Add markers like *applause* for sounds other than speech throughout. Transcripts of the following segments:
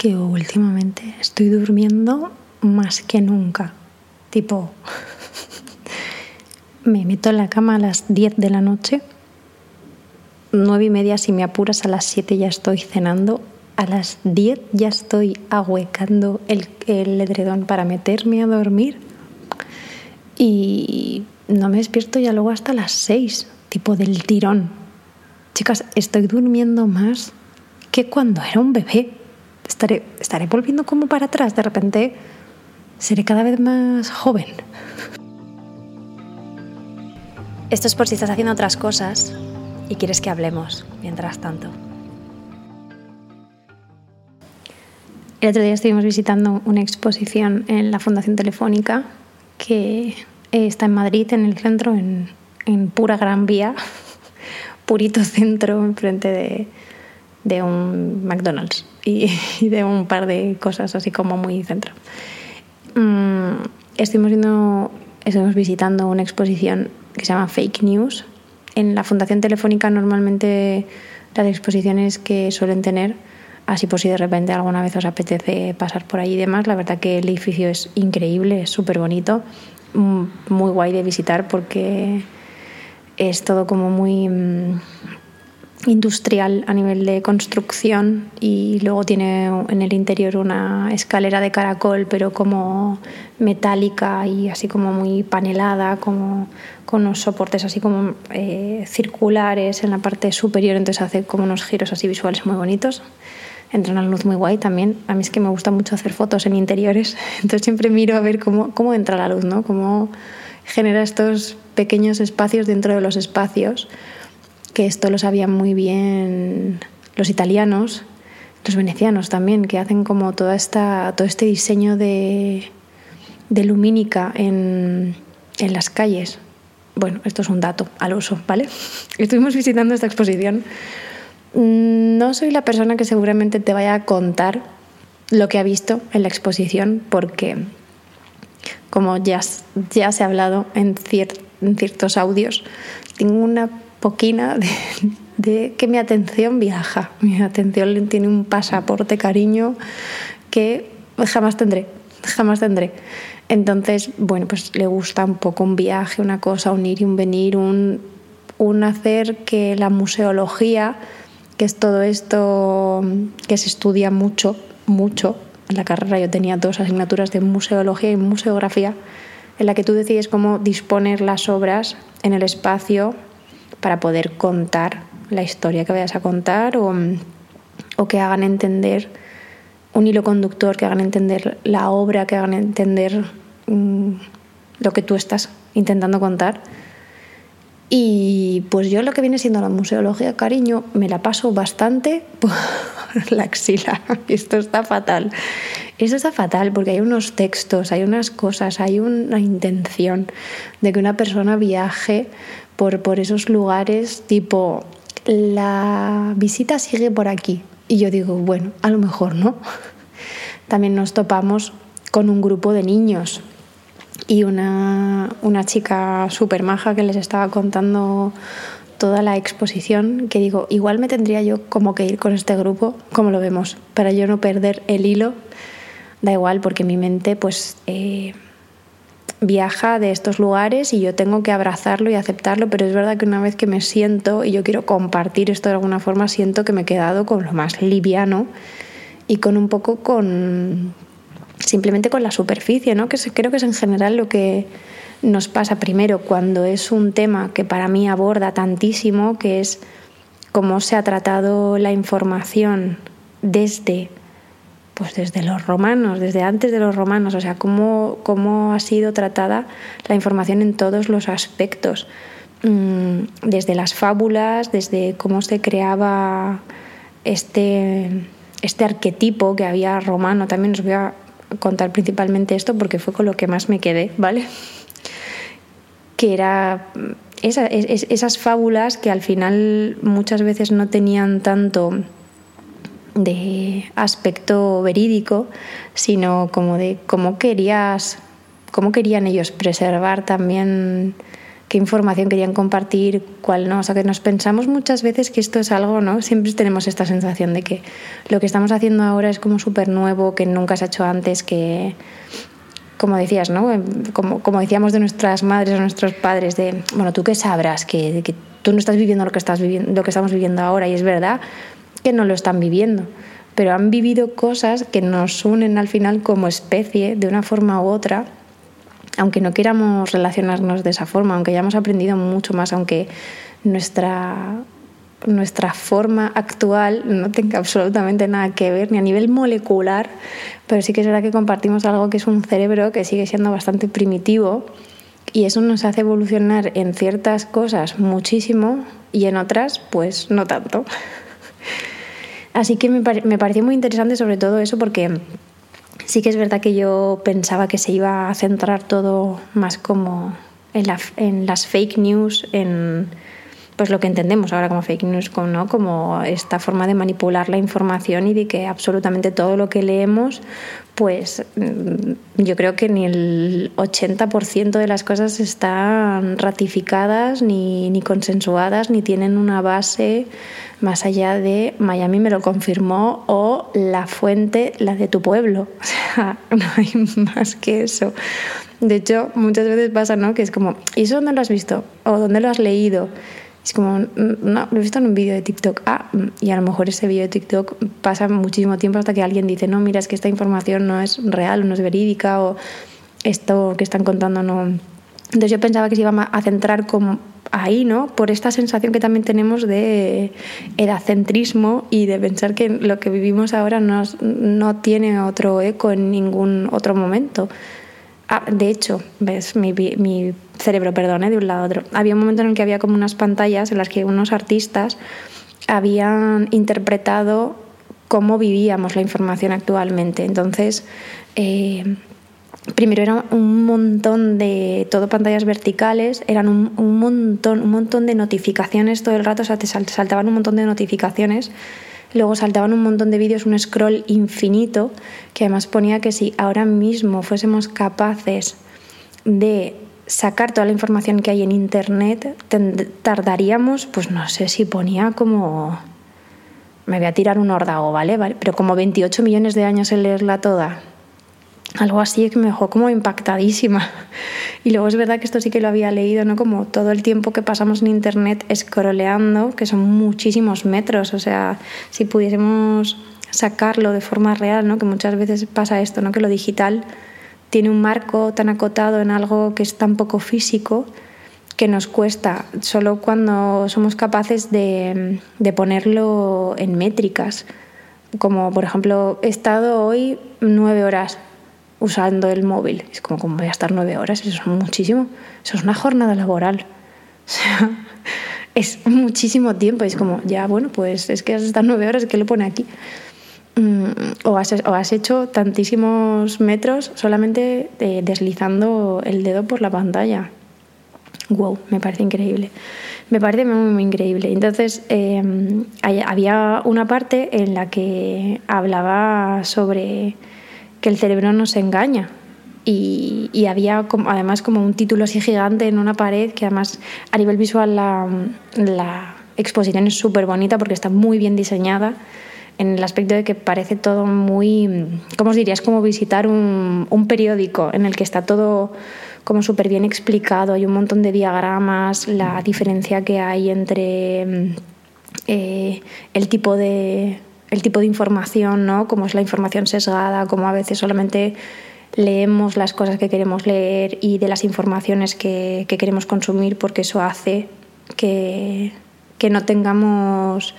que últimamente estoy durmiendo más que nunca. Tipo, *laughs* me meto en la cama a las 10 de la noche, 9 y media si me apuras, a las 7 ya estoy cenando, a las 10 ya estoy ahuecando el, el edredón para meterme a dormir y no me despierto ya luego hasta las 6, tipo del tirón. Chicas, estoy durmiendo más que cuando era un bebé. Estaré, estaré volviendo como para atrás, de repente seré cada vez más joven. Esto es por si estás haciendo otras cosas y quieres que hablemos mientras tanto. El otro día estuvimos visitando una exposición en la Fundación Telefónica que está en Madrid, en el centro, en, en pura Gran Vía, *laughs* purito centro, enfrente de, de un McDonald's y, *laughs* y, de un par de cosas así como muy centro. Mm, estuvimos, viendo, estuvimos visitando una exposición que se llama Fake News. En la Fundación Telefónica normalmente las exposiciones que suelen tener, así por si de repente alguna vez os apetece pasar por ahí y demás, la verdad que el edificio es increíble, es súper bonito, muy guay de visitar porque es todo como muy industrial a nivel de construcción y luego tiene en el interior una escalera de caracol pero como metálica y así como muy panelada como con unos soportes así como eh, circulares en la parte superior entonces hace como unos giros así visuales muy bonitos. Entra una luz muy guay también. A mí es que me gusta mucho hacer fotos en interiores *laughs* entonces siempre miro a ver cómo, cómo entra la luz ¿no? cómo genera estos pequeños espacios dentro de los espacios que esto lo sabían muy bien los italianos, los venecianos también, que hacen como toda esta, todo este diseño de, de lumínica en, en las calles. Bueno, esto es un dato al uso, ¿vale? *laughs* Estuvimos visitando esta exposición. No soy la persona que seguramente te vaya a contar lo que ha visto en la exposición, porque como ya, ya se ha hablado en, cier, en ciertos audios, tengo una poquina de, que mi atención viaja. Mi atención tiene un pasaporte cariño que jamás tendré, jamás tendré. Entonces, bueno, pues le gusta un poco un viaje, una cosa, un ir y un venir, un, un hacer que la museología, que es todo esto que se estudia mucho, mucho. En la carrera yo tenía dos asignaturas de museología y museografía, en la que tú decides cómo disponer las obras en el espacio para poder contar la historia que vayas a contar o, o que hagan entender un hilo conductor, que hagan entender la obra, que hagan entender mmm, lo que tú estás intentando contar. Y pues yo lo que viene siendo la museología, cariño, me la paso bastante por *laughs* la axila. Esto está fatal. Esto está fatal porque hay unos textos, hay unas cosas, hay una intención de que una persona viaje por, por esos lugares tipo, la visita sigue por aquí. Y yo digo, bueno, a lo mejor no. También nos topamos con un grupo de niños y una, una chica súper maja que les estaba contando toda la exposición, que digo, igual me tendría yo como que ir con este grupo, como lo vemos, para yo no perder el hilo. Da igual, porque mi mente pues eh, viaja de estos lugares y yo tengo que abrazarlo y aceptarlo, pero es verdad que una vez que me siento y yo quiero compartir esto de alguna forma, siento que me he quedado con lo más liviano y con un poco con simplemente con la superficie, ¿no? que creo que es en general lo que nos pasa primero cuando es un tema que para mí aborda tantísimo, que es cómo se ha tratado la información desde pues desde los romanos, desde antes de los romanos, o sea, cómo, cómo ha sido tratada la información en todos los aspectos, mm, desde las fábulas, desde cómo se creaba este, este arquetipo que había romano, también os voy a contar principalmente esto porque fue con lo que más me quedé, ¿vale? Que era esas fábulas que al final muchas veces no tenían tanto de aspecto verídico, sino como de cómo querías, cómo querían ellos preservar también qué información querían compartir, cuál no. O sea, que nos pensamos muchas veces que esto es algo, ¿no? Siempre tenemos esta sensación de que lo que estamos haciendo ahora es como súper nuevo, que nunca se ha hecho antes, que, como decías, ¿no? Como, como decíamos de nuestras madres o nuestros padres, de, bueno, ¿tú qué sabrás? Que, que tú no estás viviendo lo que, estás viviendo, lo que estamos viviendo ahora y es verdad que no lo están viviendo pero han vivido cosas que nos unen al final como especie de una forma u otra aunque no queramos relacionarnos de esa forma, aunque hayamos aprendido mucho más, aunque nuestra, nuestra forma actual no tenga absolutamente nada que ver, ni a nivel molecular, pero sí que es verdad que compartimos algo que es un cerebro que sigue siendo bastante primitivo y eso nos hace evolucionar en ciertas cosas muchísimo y en otras pues no tanto. *laughs* Así que me, me pareció muy interesante sobre todo eso porque Sí que es verdad que yo pensaba que se iba a centrar todo más como en, en las fake news, en pues lo que entendemos ahora como fake news, como, ¿no? como esta forma de manipular la información y de que absolutamente todo lo que leemos, pues mm, yo creo que ni el 80% de las cosas están ratificadas, ni, ni consensuadas, ni tienen una base más allá de Miami me lo confirmó o la fuente, la de tu pueblo. *laughs* O sea, no hay más que eso. De hecho, muchas veces pasa, ¿no? Que es como, ¿y eso dónde lo has visto? ¿O dónde lo has leído? Es como, no, lo he visto en un vídeo de TikTok. Ah, y a lo mejor ese vídeo de TikTok pasa muchísimo tiempo hasta que alguien dice, no, mira, es que esta información no es real, no es verídica, o esto que están contando no. Entonces yo pensaba que se iba a centrar como ahí, ¿no? Por esta sensación que también tenemos de edadcentrismo y de pensar que lo que vivimos ahora no, no tiene otro eco en ningún otro momento. Ah, de hecho, ves, mi, cerebro, perdón, de un lado a otro. Había un momento en el que había como unas pantallas en las que unos artistas habían interpretado cómo vivíamos la información actualmente. Entonces, eh, primero era un montón de todo pantallas verticales, eran un, un, montón, un montón de notificaciones todo el rato, o sea, te saltaban un montón de notificaciones. Luego saltaban un montón de vídeos, un scroll infinito, que además ponía que si ahora mismo fuésemos capaces de sacar toda la información que hay en Internet, tardaríamos, pues no sé si ponía como... Me voy a tirar un órdago, ¿vale? ¿vale? Pero como 28 millones de años en leerla toda algo así que me dejó como impactadísima. *laughs* Y luego es verdad que esto sí que lo había leído, ¿no? Como todo el tiempo que pasamos en internet scrolleando, que son muchísimos metros, o sea, si pudiésemos sacarlo de forma real, ¿no? Que muchas veces pasa esto, ¿no? Que lo digital tiene un marco tan acotado en algo que es tan poco físico que nos cuesta solo cuando somos capaces de, de ponerlo en métricas. Como por ejemplo, he estado hoy nueve horas usando el móvil. Es como, como voy a estar nueve horas, eso es muchísimo. Eso es una jornada laboral. *laughs* O sea, es muchísimo tiempo. Es como, ya, bueno, pues es que has estado nueve horas, ¿qué lo pone aquí? Mm, o, has, o has, hecho tantísimos metros solamente eh, deslizando el dedo por la pantalla. Wow, me parece increíble. Me parece muy, muy increíble. Entonces, eh, había una parte en la que hablaba sobre que el cerebro nos engaña. Y, había además como un título así gigante en una pared que además a nivel visual la, exposición es súper bonita porque está muy bien diseñada en el aspecto de que parece todo muy, ¿cómo os diría? Es como visitar un, un periódico en el que está todo como súper bien explicado, hay un montón de diagramas, la diferencia que hay entre eh, el tipo de el tipo de información, ¿no? Como es la información sesgada, como a veces solamente leemos las cosas que queremos leer y de las informaciones que, queremos consumir porque eso hace que, no tengamos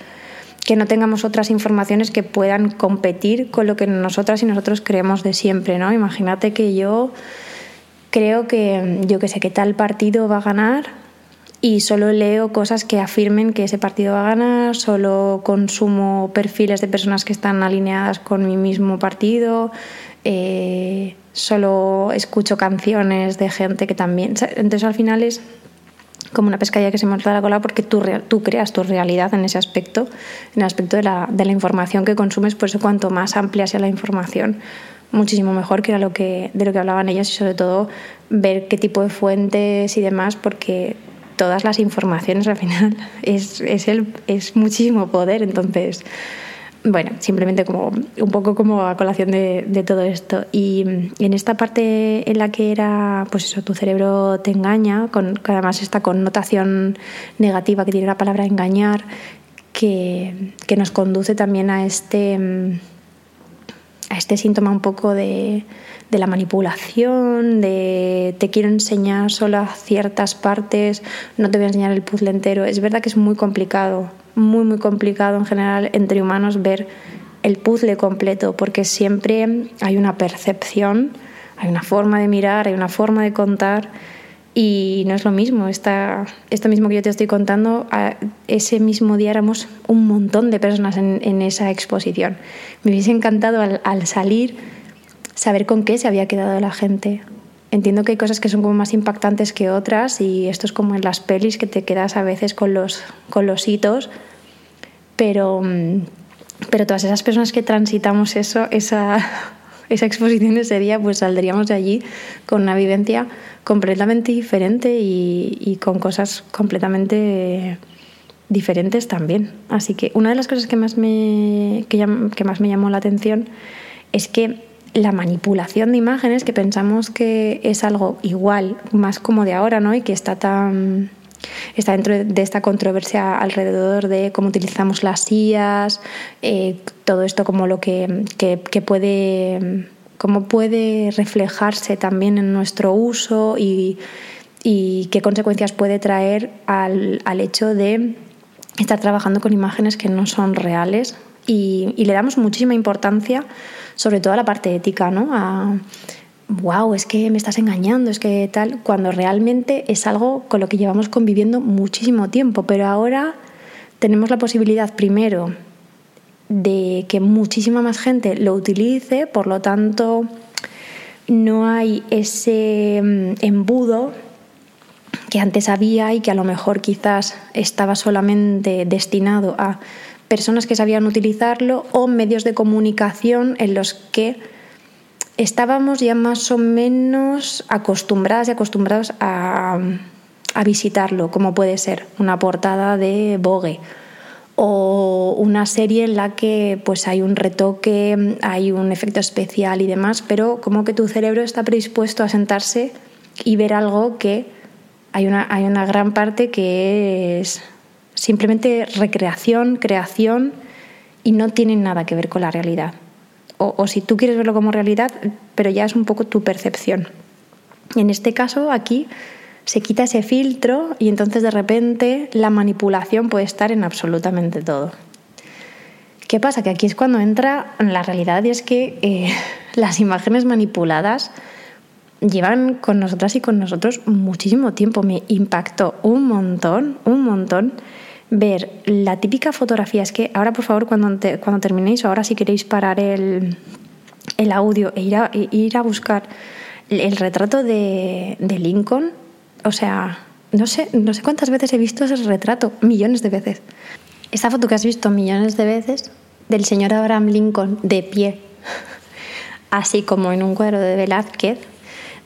que no tengamos otras informaciones que puedan competir con lo que nosotras y nosotros creemos de siempre, ¿no? Imagínate que yo creo que yo que sé que tal partido va a ganar y solo leo cosas que afirmen que ese partido va a ganar, solo consumo perfiles de personas que están alineadas con mi mismo partido, eh, solo escucho canciones de gente que también... Entonces al final es como una pescadilla que se monta la cola porque tú, tú creas tu realidad en ese aspecto, en el aspecto de la, de la información que consumes, por eso cuanto más amplia sea la información, muchísimo mejor que era lo que, de lo que hablaban ellos y sobre todo ver qué tipo de fuentes y demás, porque todas las informaciones al final *laughs* es, es, el, es muchísimo poder, entonces bueno, simplemente como un poco como a colación de, todo esto. Y, en esta parte en la que era, pues eso, tu cerebro te engaña, con además esta connotación negativa que tiene la palabra engañar, que, que nos conduce también a este a este síntoma un poco de, de, la manipulación, de te quiero enseñar solo ciertas partes, no te voy a enseñar el puzzle entero. Es verdad que es muy complicado, muy, muy complicado en general entre humanos ver el puzzle completo, porque siempre hay una percepción, hay una forma de mirar, hay una forma de contar y no es lo mismo, esta, esto mismo que yo te estoy contando, ese mismo día éramos un montón de personas en, esa exposición. Me hubiese encantado al, salir saber con qué se había quedado la gente. Entiendo que hay cosas que son como más impactantes que otras y esto es como en las pelis que te quedas a veces con los, con los hitos, pero, pero todas esas personas que transitamos eso, esa, esa exposición ese día, pues saldríamos de allí con una vivencia completamente diferente y, con cosas completamente diferentes también. Así que una de las cosas que más me, que, más me llamó la atención es que la manipulación de imágenes, que pensamos que es algo igual, más como de ahora, ¿no? Y que está tan está dentro de esta controversia alrededor de cómo utilizamos las IAS, eh, todo esto como lo que, que puede cómo puede reflejarse también en nuestro uso y, qué consecuencias puede traer al, hecho de estar trabajando con imágenes que no son reales y, le damos muchísima importancia, sobre todo a la parte ética, ¿no? A, wow, es que me estás engañando, es que tal, cuando realmente es algo con lo que llevamos conviviendo muchísimo tiempo, pero ahora tenemos la posibilidad primero de que muchísima más gente lo utilice, por lo tanto no hay ese mm, embudo que antes había y que a lo mejor quizás estaba solamente destinado a personas que sabían utilizarlo o medios de comunicación en los que estábamos ya más o menos acostumbradas y acostumbrados a, visitarlo, como puede ser una portada de Vogue o una serie en la que pues hay un retoque, hay un efecto especial y demás, pero como que tu cerebro está predispuesto a sentarse y ver algo que hay una, hay una gran parte que es simplemente recreación, creación y no tiene nada que ver con la realidad. O, si tú quieres verlo como realidad, pero ya es un poco tu percepción. Y en este caso, aquí se quita ese filtro y entonces de repente la manipulación puede estar en absolutamente todo. ¿Qué pasa? Que aquí es cuando entra la realidad y es que eh, *laughs* las imágenes manipuladas llevan con nosotras y con nosotros muchísimo tiempo. Me impactó un montón, un montón ver la típica fotografía. Es que ahora, por favor, cuando, cuando terminéis, ahora si queréis parar el, audio e ir a, e ir a buscar el retrato de, de Lincoln, o sea, no sé, no sé cuántas veces he visto ese retrato, millones de veces. Esta foto que has visto millones de veces del señor Abraham Lincoln de pie, *laughs* así como en un cuadro de Velázquez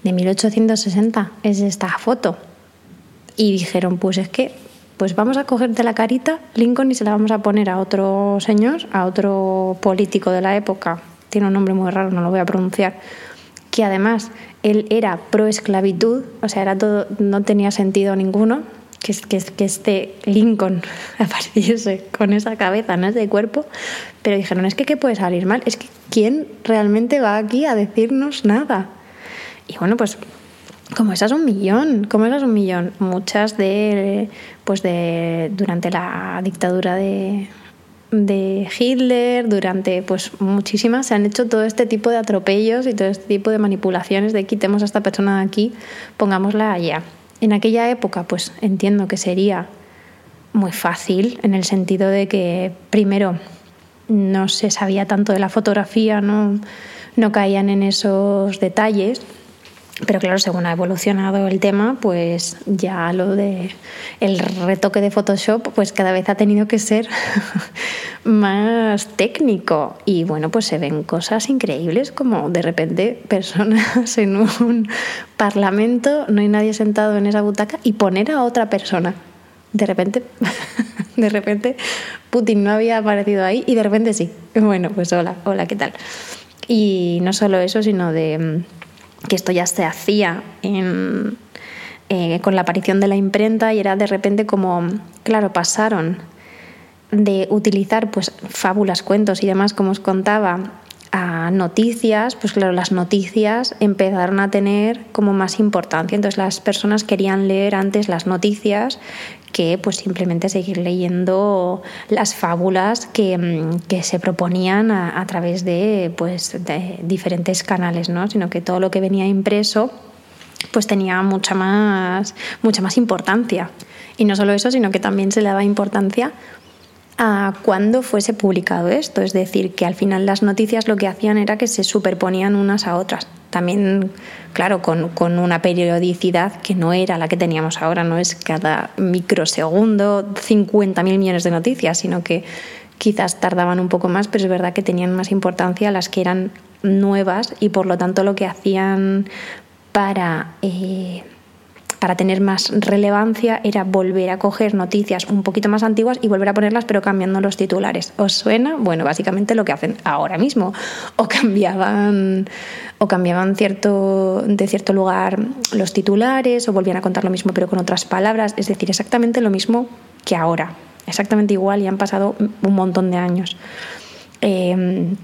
de 1860, es esta foto. Y dijeron, pues es que, pues vamos a cogerte la carita Lincoln y se la vamos a poner a otro señor, a otro político de la época, tiene un nombre muy raro, no lo voy a pronunciar, que además él era pro esclavitud, o sea, era todo, no tenía sentido ninguno que, que, que este Lincoln *laughs* apareciese con esa cabeza, no ese cuerpo, pero dijeron, es que ¿qué puede salir mal? Es que ¿quién realmente va aquí a decirnos nada? Y bueno, pues como esas un millón, como esas un millón, muchas de, pues de, durante la dictadura de, de Hitler, durante pues muchísimas, se han hecho todo este tipo de atropellos y todo este tipo de manipulaciones de quitemos a esta persona de aquí, pongámosla allá. En aquella época, pues entiendo que sería muy fácil en el sentido de que primero no se sabía tanto de la fotografía, no, no caían en esos detalles. Pero claro, según ha evolucionado el tema, pues ya lo de el retoque de Photoshop, pues cada vez ha tenido que ser *laughs* más técnico. Y bueno, pues se ven cosas increíbles, como de repente personas *laughs* en un parlamento, no hay nadie sentado en esa butaca, y poner a otra persona. De repente, *laughs* de repente, Putin no había aparecido ahí y de repente sí. Bueno, pues hola, hola, ¿qué tal? Y no solo eso, sino de que esto ya se hacía eh, con la aparición de la imprenta y era de repente como, claro, pasaron de utilizar pues fábulas, cuentos y demás, como os contaba, a noticias, pues claro, las noticias empezaron a tener como más importancia. Entonces las personas querían leer antes las noticias que pues simplemente seguir leyendo las fábulas que, mm, se proponían a, través de, pues, de diferentes canales, ¿no? sino que todo lo que venía impreso pues tenía mucha más, mucha más importancia. Y no solo eso, sino que también se le daba importancia a cuando fuese publicado esto. Es decir, que al final las noticias lo que hacían era que se superponían unas a otras. También, claro, con, con una periodicidad que no era la que teníamos ahora, no es cada microsegundo 50.000 millones de noticias, sino que quizás tardaban un poco más, pero es verdad que tenían más importancia las que eran nuevas y por lo tanto lo que hacían para... Eh, para tener más relevancia era volver a coger noticias un poquito más antiguas y volver a ponerlas pero cambiando los titulares. ¿Os suena? Bueno, básicamente lo que hacen ahora mismo. O cambiaban o cambiaban cierto, de cierto lugar los titulares o volvían a contar lo mismo pero con otras palabras. Es decir, exactamente lo mismo que ahora. Exactamente igual y han pasado un montón de años. Eh,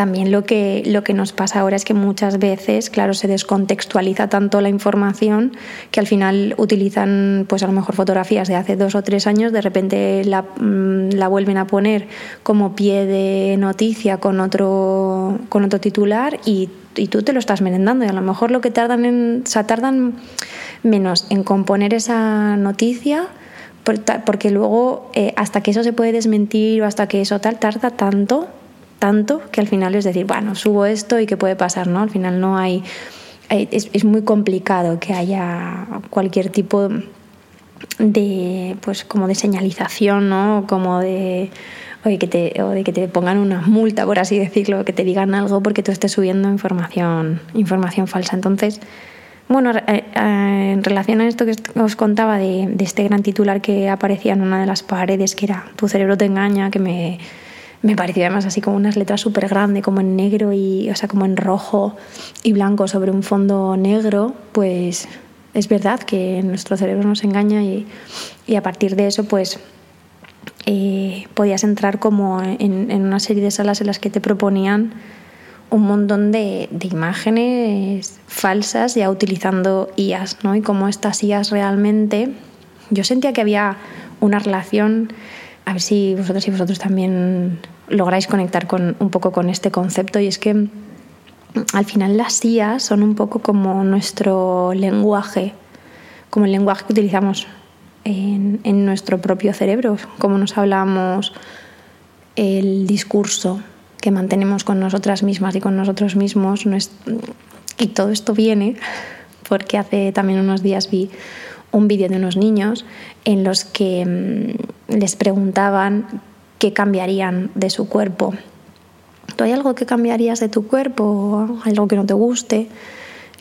también lo que, lo que nos pasa ahora es que muchas veces, claro, se descontextualiza tanto la información que al final utilizan, pues a lo mejor fotografías de hace dos o tres años, de repente la, mm, la vuelven a poner como pie de noticia con otro, con otro titular y, y tú te lo estás merendando. Y a lo mejor lo que tardan en, tardan menos en componer esa noticia porque luego eh, hasta que eso se puede desmentir o hasta que eso tal tarda tanto tanto que al final es decir, bueno, subo esto y qué puede pasar, ¿no? Al final no hay... Es, muy complicado que haya cualquier tipo de pues como de señalización no como de o que te, o de que te pongan una multa por así decirlo que te digan algo porque tú estés subiendo información información falsa entonces bueno eh, eh, en relación a esto que os contaba de este gran titular que aparecía en una de las paredes que era tu cerebro te engaña que me me pareció además así como unas letras súper grandes, como en negro y, o sea, como en rojo y blanco sobre un fondo negro, pues es verdad que nuestro cerebro nos engaña y, y a partir de eso, pues eh, podías entrar como en, en, una serie de salas en las que te proponían un montón de, de, imágenes falsas ya utilizando IAS, ¿no? Y como estas IAS realmente, yo sentía que había una relación a ver si vosotros y vosotros también lográis conectar con, un poco con este concepto y es que mm, al final las IAs son un poco como nuestro lenguaje, como el lenguaje que utilizamos en nuestro propio cerebro, como nos hablamos, el discurso que mantenemos con nosotras mismas y con nosotros mismos. Y todo esto viene porque hace también unos días vi un vídeo de unos niños en los que mm, les preguntaban qué cambiarían de su cuerpo. ¿Tú hay algo que cambiarías de tu cuerpo? ¿Algo que no te guste?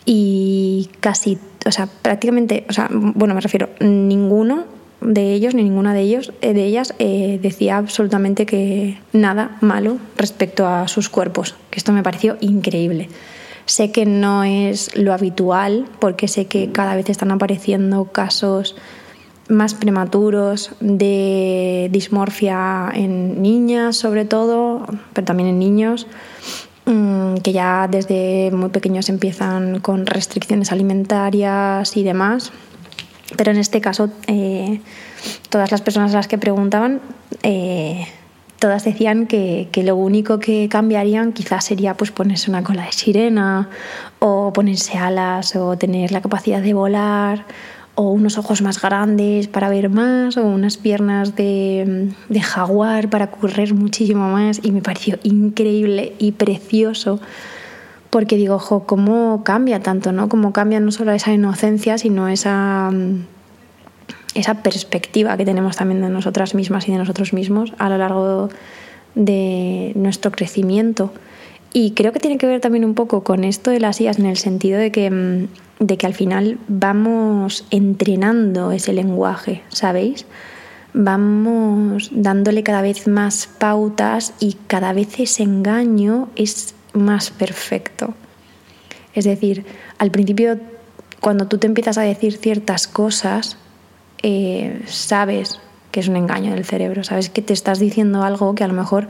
Y casi, o sea, prácticamente, o sea, bueno, me refiero, ninguno de ellos ni ninguna de ellos eh, de ellas eh, decía absolutamente que nada malo respecto a sus cuerpos que esto me pareció increíble Sé que no es lo habitual porque sé que cada vez están apareciendo casos más prematuros de dismorfia en niñas sobre todo, pero también en niños, mm, que ya desde muy pequeños empiezan con restricciones alimentarias y demás. Pero en este caso, eh, todas las personas a las que preguntaban eh, todas decían que, lo único que cambiarían quizás sería pues ponerse una cola de sirena o ponerse alas o tener la capacidad de volar o unos ojos más grandes para ver más, o unas piernas de, de jaguar para correr muchísimo más. Y me pareció increíble y precioso porque digo, ojo, cómo cambia tanto, ¿no? Cómo cambia no solo esa inocencia, sino esa, esa perspectiva que tenemos también de nosotras mismas y de nosotros mismos a lo largo de nuestro crecimiento. Y creo que tiene que ver también un poco con esto de las IAS en el sentido de que, de que al final vamos entrenando ese lenguaje, ¿sabéis? Vamos dándole cada vez más pautas y cada vez ese engaño es más perfecto. Es decir, al principio, cuando tú te empiezas a decir ciertas cosas, eh, sabes que es un engaño del cerebro, sabes que te estás diciendo algo que a lo mejor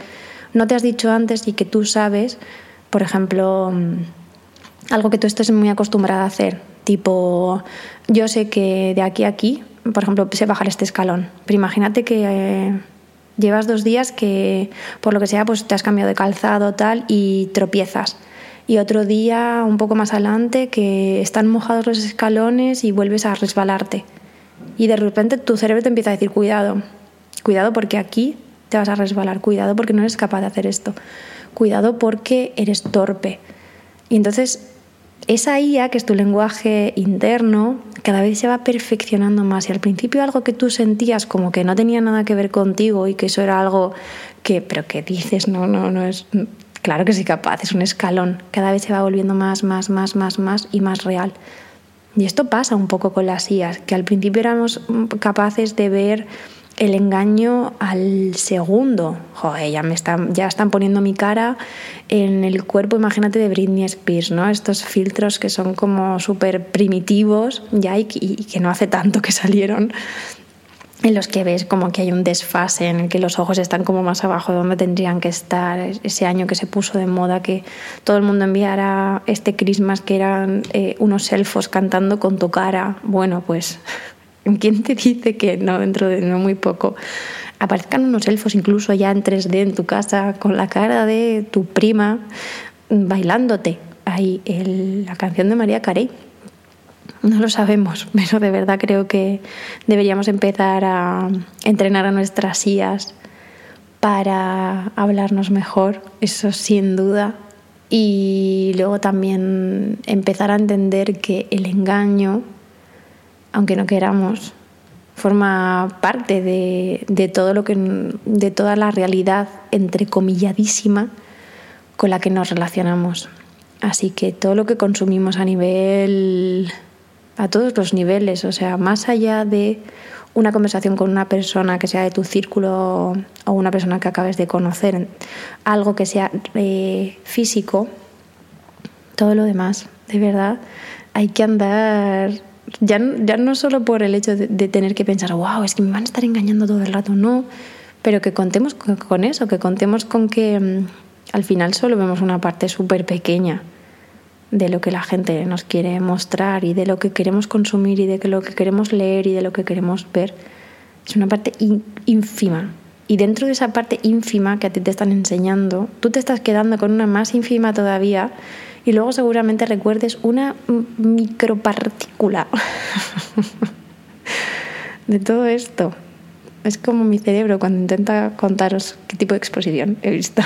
no te has dicho antes y que tú sabes, por ejemplo, mm, algo que tú estés muy acostumbrada a hacer, tipo, yo sé que de aquí a aquí, por ejemplo, sé bajar este escalón, pero imagínate que... Eh, Llevas dos días que, por lo que sea, pues te has cambiado de calzado tal y tropiezas. Y otro día, un poco más adelante, que están mojados los escalones y vuelves a resbalarte. Y de repente tu cerebro te empieza a decir, cuidado, cuidado porque aquí te vas a resbalar, cuidado porque no eres capaz de hacer esto, cuidado porque eres torpe. Y entonces esa IA, que es tu lenguaje interno, cada vez se va perfeccionando más. Y al principio algo que tú sentías como que no tenía nada que ver contigo y que eso era algo que, pero que dices, no, no, no es. Claro que sí capaz, es un escalón. Cada vez se va volviendo más, más, más, más, más y más real. Y esto pasa un poco con las IAs, que al principio éramos capaces de ver el engaño al segundo. Joder, ya, me están, ya están poniendo mi cara en el cuerpo, imagínate, de Britney Spears, ¿no? Estos filtros que son como súper primitivos ya y, que no hace tanto que salieron en los que ves como que hay un desfase, en el que los ojos están como más abajo de donde tendrían que estar. Ese año que se puso de moda que todo el mundo enviara este Christmas que eran eh, unos elfos cantando con tu cara. Bueno, pues *laughs* ¿Quién te dice que no dentro de no muy poco aparezcan unos elfos incluso ya en 3D en tu casa con la cara de tu prima bailándote ahí la canción de María Carey? No lo sabemos, *laughs* pero de verdad creo que deberíamos empezar a entrenar a nuestras IAS para hablarnos mejor, eso sin duda. Y luego también empezar a entender que el engaño aunque no queramos, forma parte de, todo lo que, de toda la realidad entrecomilladísima con la que nos relacionamos. Así que todo lo que consumimos a nivel, a todos los niveles, o sea, más allá de una conversación con una persona que sea de tu círculo o una persona que acabes de conocer, algo que sea eh, físico, todo lo demás, de verdad, hay que andar ya, ya no solo por el hecho de, tener que pensar, wow, es que me van a estar engañando todo el rato, no, pero que contemos con, eso, que contemos con que mm, al final solo vemos una parte súper pequeña de lo que la gente nos quiere mostrar y de lo que queremos consumir y de lo que queremos leer y de lo que queremos ver. Es una parte ínfima. Y dentro de esa parte ínfima que a ti te están enseñando, tú te estás quedando con una más ínfima todavía y luego seguramente recuerdes una micropartícula *laughs* de todo esto. Es como mi cerebro cuando intenta contaros qué tipo de exposición he visto.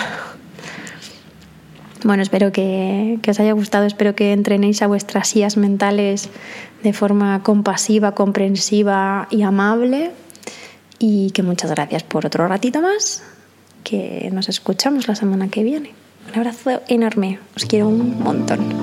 Bueno, espero que, os haya gustado, espero que entrenéis a vuestras sillas mentales de forma compasiva, comprensiva y amable. Y que muchas gracias por otro ratito más, que nos escuchamos la semana que viene. Un abrazo enorme, os quiero un montón.